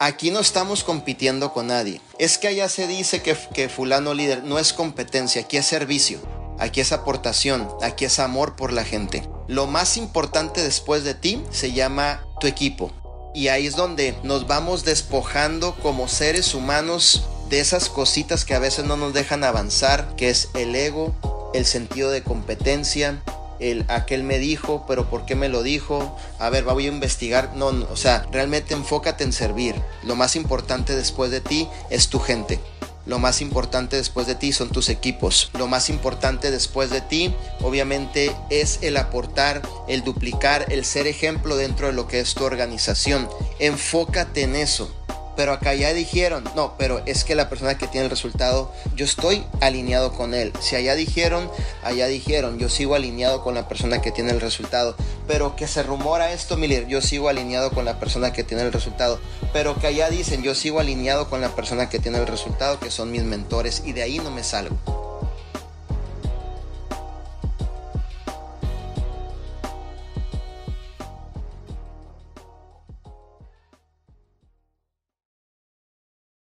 Aquí no estamos compitiendo con nadie. Es que allá se dice que, fulano líder no es competencia, aquí es servicio, aquí es aportación, aquí es amor por la gente. Lo más importante después de ti se llama tu equipo. Y ahí es donde nos vamos despojando como seres humanos de esas cositas que a veces no nos dejan avanzar, que es el ego, el sentido de competencia, el aquel me dijo, pero ¿por qué me lo dijo? A ver, voy a investigar. No, no, o sea, realmente enfócate en servir. Lo más importante después de ti es tu gente. Lo más importante después de ti son tus equipos. Lo más importante después de ti, obviamente, es el aportar, el duplicar, el ser ejemplo dentro de lo que es tu organización. Enfócate en eso pero acá ya dijeron, no, pero es que la persona que tiene el resultado, yo estoy alineado con él. Si allá dijeron, allá dijeron, yo sigo alineado con la persona que tiene el resultado. Pero que se rumora esto, Miller, yo sigo alineado con la persona que tiene el resultado. Pero que allá dicen, yo sigo alineado con la persona que tiene el resultado, que son mis mentores, y de ahí no me salgo.